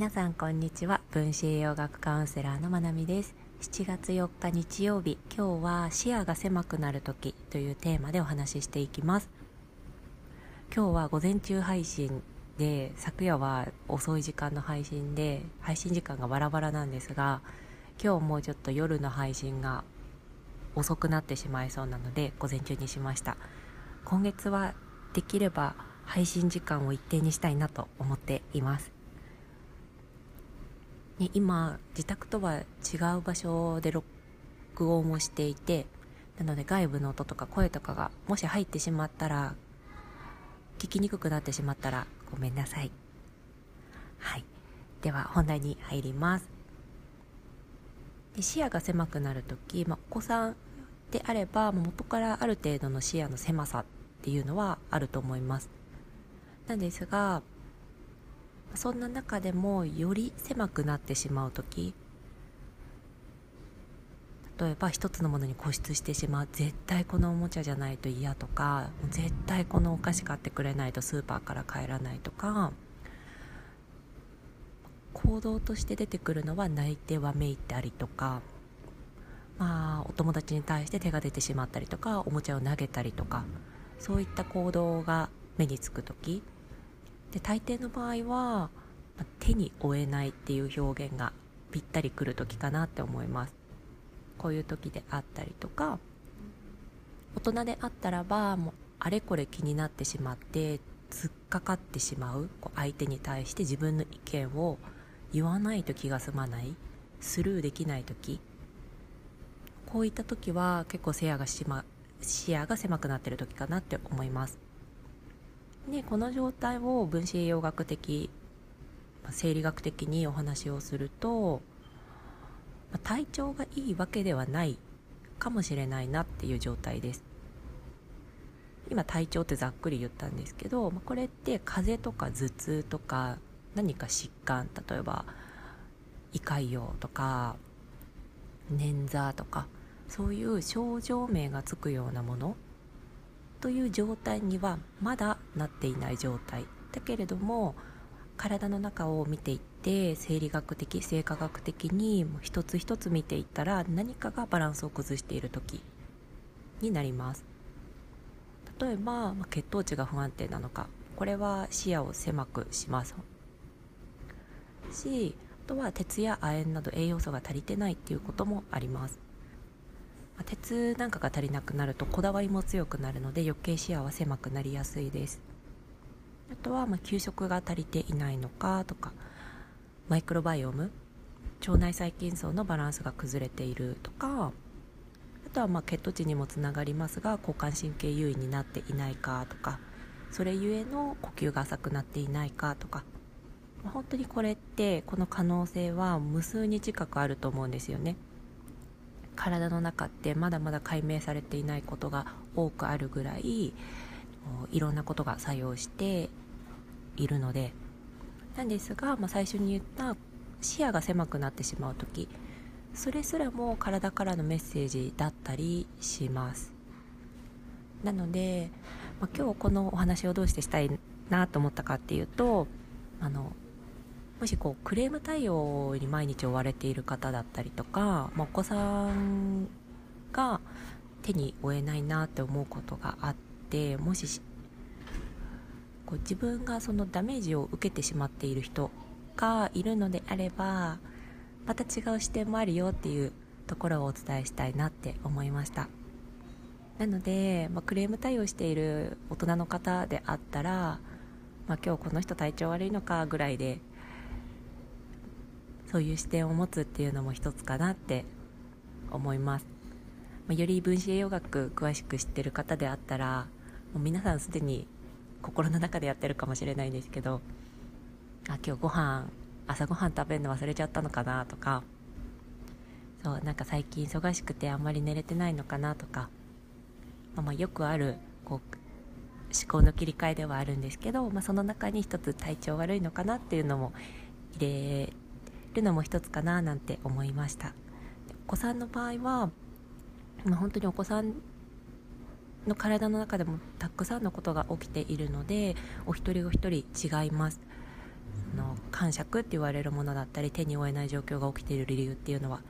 皆さんこんにちは。分子栄養学カウンセラーのまなみです。7月4日日曜日今日は視野が狭くなる時というテーマでお話ししていきます。今日は午前中配信で昨夜は遅い時間の配信で配信時間がバラバラなんですが今日もうちょっと夜の配信が遅くなってしまいそうなので午前中にしました。今月はできれば配信時間を一定にしたいなと思っています。ね、今自宅とは違う場所で録音をしていてなので外部の音とか声とかがもし入ってしまったら聞きにくくなってしまったらごめんなさい。はい。では本題に入ります。で視野が狭くなる時、ま、お子さんであれば元からある程度の視野の狭さっていうのはあると思います。なんですがそんな中でもより狭くなってしまう時例えば一つのものに固執してしまう絶対このおもちゃじゃないと嫌とか絶対このお菓子買ってくれないとスーパーから帰らないとか行動として出てくるのは泣いてわめいたりとかまあお友達に対して手が出てしまったりとかおもちゃを投げたりとかそういった行動が目につく時で大抵の場合は手に負えないっていう表現がぴったりくる時かなって思います。こういう時であったりとか大人であったらばもうあれこれ気になってしまって突っかかってしまうこう相手に対して自分の意見を言わないと気が済まないスルーできない時こういった時は結構視野がし、ま、視野が狭くなってる時かなって思います。でこの状態を分子栄養学的生理学的にお話をすると体調がいいわけではないかもしれないなっていう状態です。今体調ってざっくり言ったんですけどこれって風邪とか頭痛とか何か疾患例えば胃潰瘍とか捻挫とかそういう症状名がつくようなものという状態にはまだなっていない状態。だけれども体の中を見ていって生理学的生化学的に一つ一つ見ていったら何かがバランスを崩している時になります。例えば、血糖値が不安定なのかこれは視野を狭くします。しあとは鉄や亜鉛など栄養素が足りてないっていうこともあります。鉄なんかが足りなくなるとこだわりも強くなるので余計視野は狭くなりやすいです。あとはま給食が足りていないのかとかマイクロバイオム腸内細菌層のバランスが崩れているとかあとはま血糖値にもつながりますが交感神経優位になっていないかとかそれゆえの呼吸が浅くなっていないかとか本当にこれってこの可能性は無数に近くあると思うんですよね。体の中ってまだまだ解明されていないことが多くあるぐらいいろんなことが作用しているのでなんですが、まあ、最初に言った視野が狭くなってしまう時それすらも体からのメッセージだったりします。なので、まあ、今日このお話をどうしてしたいなと思ったかっていうとあのもしこうクレーム対応に毎日追われている方だったりとか、まあ、お子さんが手に負えないなって思うことがあってもしこう自分がそのダメージを受けてしまっている人がいるのであればまた違う視点もあるよっていうところをお伝えしたいなって思いました。なので、まあ、クレーム対応している大人の方であったら、まあ、今日この人体調悪いのかぐらいでそういう視点を持つっていうのも一つかなって思います、ま、より分子栄養学詳しく知ってる方であったらもう皆さんすでに心の中でやってるかもしれないんですけどあ今日ご飯朝ごはん食べるの忘れちゃったのかなとかそうなんか最近忙しくてあんまり寝れてないのかなとか、まあ、まよくあるこう思考の切り替えではあるんですけど、まあ、その中に一つ体調悪いのかなっていうのも入れるのも一つかななんて思いました。お子さんの場合は、まあ、本当にお子さんの体の中でもたくさんのことが起きているのでお一人お一人違います。の感触って言われるものだったり手に負えない状況が起きている理由っていうのは。だ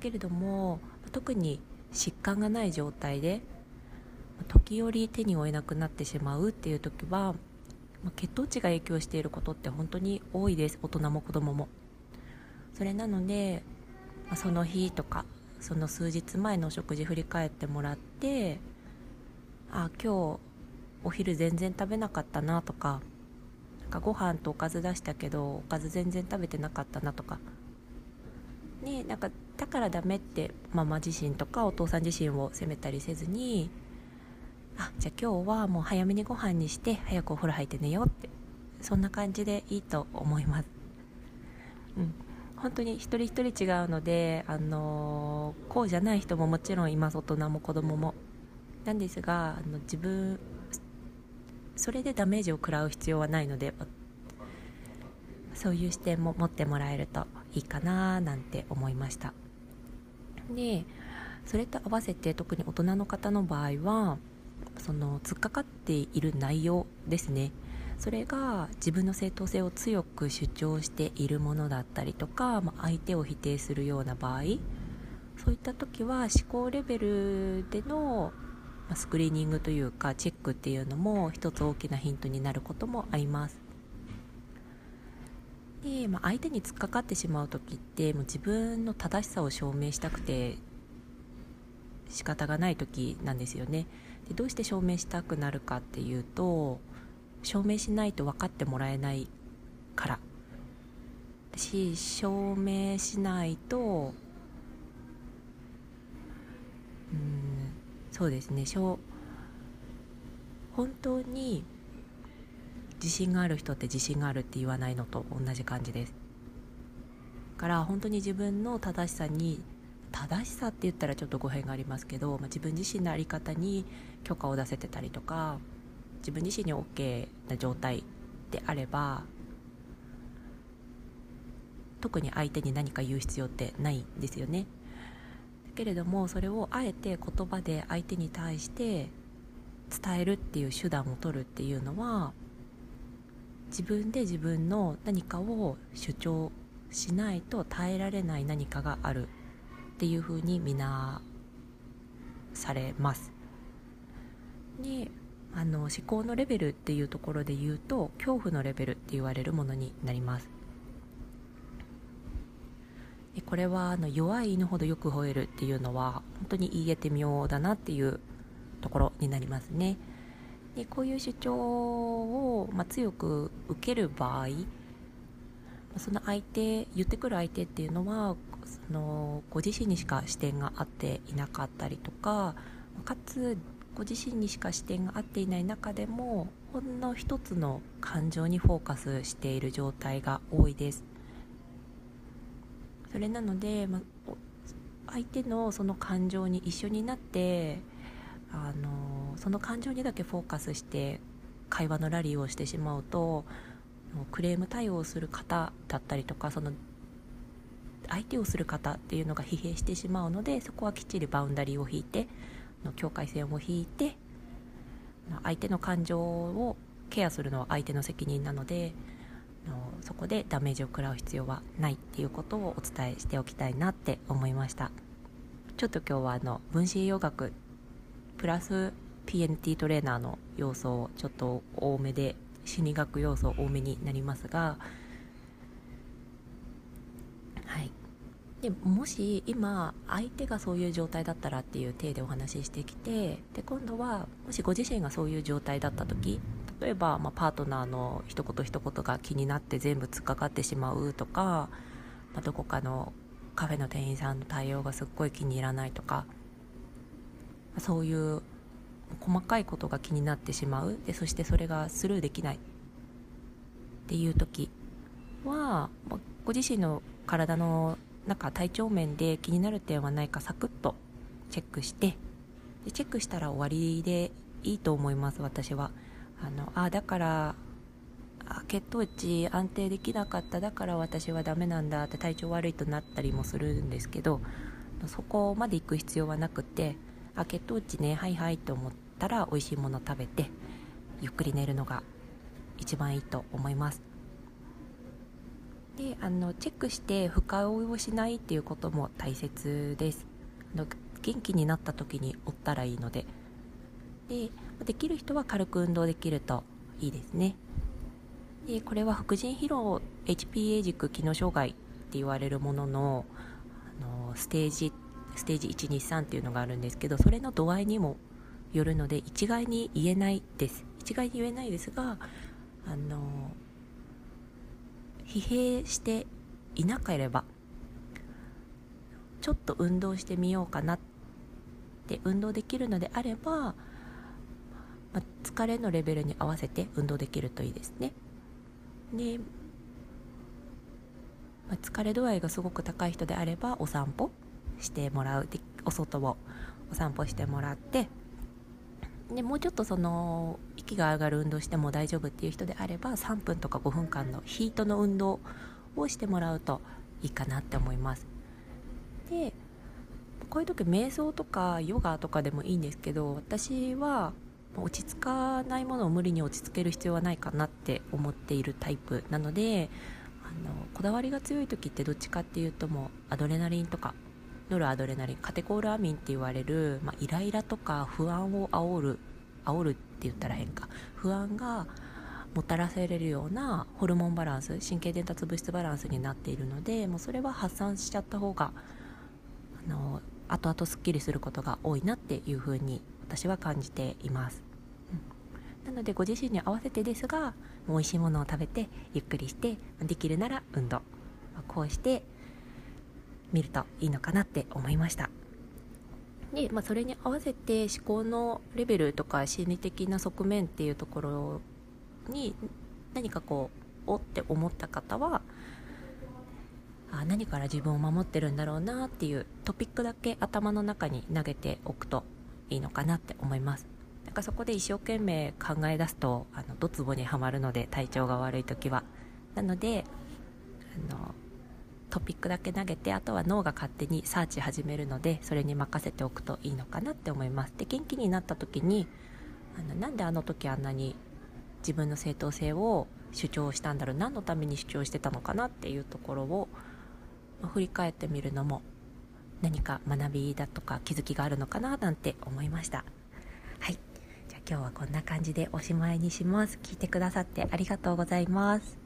けれども特に疾患がない状態で時折手に負えなくなってしまうっていう時は血糖値が影響していることって本当に多いです。大人も子供もそれなのでまその日とかその数日前のお食事振り返ってもらってあ今日お昼全然食べなかったなとかなんかご飯とおかず出したけどおかず全然食べてなかったなとか。ねなんかだからダメってママ自身とかお父さん自身を責めたりせずにあじゃあ今日はもう早めにご飯にして早くお風呂入って寝ようってそんな感じでいいと思います。うん。本当に一人一人違うので、あの、こうじゃない人ももちろんいます大人も子供も。なんですがあの自分それでダメージを食らう必要はないのでそういう視点も持ってもらえるといいかななんて思いました。でそれと合わせて特に大人の方の場合はその突っかかっている内容ですね。それが自分の正当性を強く主張しているものだったりとか、まあ、相手を否定するような場合そういった時は思考レベルでのスクリーニングというかチェックっていうのも一つ大きなヒントになることもあります。で、まあ、相手に突っかかってしまう時ってもう自分の正しさを証明したくて仕方がない時なんですよね。でどうして証明したくなるかっていうと証明しないと分かってもらえないから。し証明しないとうんそうですね。本当に自信がある人って自信があるって言わないのと同じ感じです。から本当に自分の正しさに正しさって言ったらちょっと語弊がありますけど、まあ、自分自身の在り方に許可を出せてたりとか自分自身に OK な状態であれば特に相手に何か言う必要ってないんですよね。だけれどもそれをあえて言葉で相手に対して伝えるっていう手段を取るっていうのは自分で自分の何かを主張しないと耐えられない何かがあるっていうふうに見なされます。であの思考のレベルっていうところで言うと恐怖のレベルって言われるものになります。でこれはあの弱い犬ほどよく吠えるっていうのは本当に言えて妙だなっていうところになりますね。でこういう主張を、まあ、強く受ける場合その相手言ってくる相手っていうのはそのご自身にしか視点が合っていなかったりとかかつご自身にしか視点が合っていない中でもほんの一つの感情にフォーカスしている状態が多いです。それなので、ま、相手のその感情に一緒になってあのその感情にだけフォーカスして会話のラリーをしてしまうとクレーム対応する方だったりとかその相手をする方っていうのが疲弊してしまうのでそこはきっちりバウンダリーを引いての境界線を引いて相手の感情をケアするのは相手の責任なのでそこでダメージを食らう必要はないっていうことをお伝えしておきたいなって思いました。ちょっと今日はあの分子栄養学プラス PNT トレーナーの要素をちょっと多めで心理学要素多めになりますがはいでもし今相手がそういう状態だったらっていう体でお話ししてきてで今度はもしご自身がそういう状態だった時例えば、まあ、パートナーの一言一言が気になって全部突っかかってしまうとか、まあ、どこかのカフェの店員さんの対応がすっごい気に入らないとかそういう細かいことが気になってしまう。でそしてそれがスルーできないっていう時はご自身の体のなんか体調面で気になる点はないかサクッとチェックしてでチェックしたら終わりでいいと思います私は。あのあだから血糖値安定できなかっただから私はダメなんだって体調悪いとなったりもするんですけどそこまで行く必要はなくてあ血糖値ねはいはいと思ったら美味しいもの食べてゆっくり寝るのが一番いいと思います。であのチェックして深追いをしないっていうことも大切です。あの元気になった時に追ったらいいので。でできる人は軽く運動できるといいですね。でこれは副腎疲労 HPA 軸機能障害って言われるもののあのステージステージ123っていうのがあるんですけどそれの度合いにもよるので一概に言えないです。一概に言えないですがあの疲弊していなければちょっと運動してみようかなって運動できるのであれば、まあ、疲れのレベルに合わせて運動できるといいですね。で、まあ、疲れ度合いがすごく高い人であればお散歩してもらうお外をお散歩してもらってでもうちょっとその息が上がる運動しても大丈夫っていう人であれば3分とか5分間のヒートの運動をしてもらうといいかなって思います。でこういう時瞑想とかヨガとかでもいいんですけど私は落ち着かないものを無理に落ち着ける必要はないかなって思っているタイプなのであのこだわりが強い時ってどっちかっていうともうアドレナリンとかノルアドレナリンカテコールアミンって言われる、まあ、イライラとか不安を煽る煽るって言ったら変か。不安がもたらされるようなホルモンバランス神経伝達物質バランスになっているのでもうそれは発散しちゃった方があの後々すっきりすることが多いなっていうふうに私は感じています、うん、なのでご自身に合わせてですが美味しいものを食べてゆっくりしてできるなら運動。こうして見るといいのかなって思いました。で、まあ、それに合わせて思考のレベルとか心理的な側面っていうところに何かこうおって思った方はあ何から自分を守ってるんだろうなっていうトピックだけ頭の中に投げておくといいのかなって思います。なんかそこで一生懸命考え出すとあのドツボにはまるので体調が悪い時は。なのであのトピックだけ投げてあとは脳が勝手にサーチ始めるのでそれに任せておくといいのかなって思います。で元気になった時にあのなんであの時あんなに自分の正当性を主張したんだろう何のために主張してたのかなっていうところを、ま振り返ってみるのも何か学びだとか気づきがあるのかななんて思いました。はい。じゃあ今日はこんな感じでおしまいにします。聞いてくださってありがとうございます。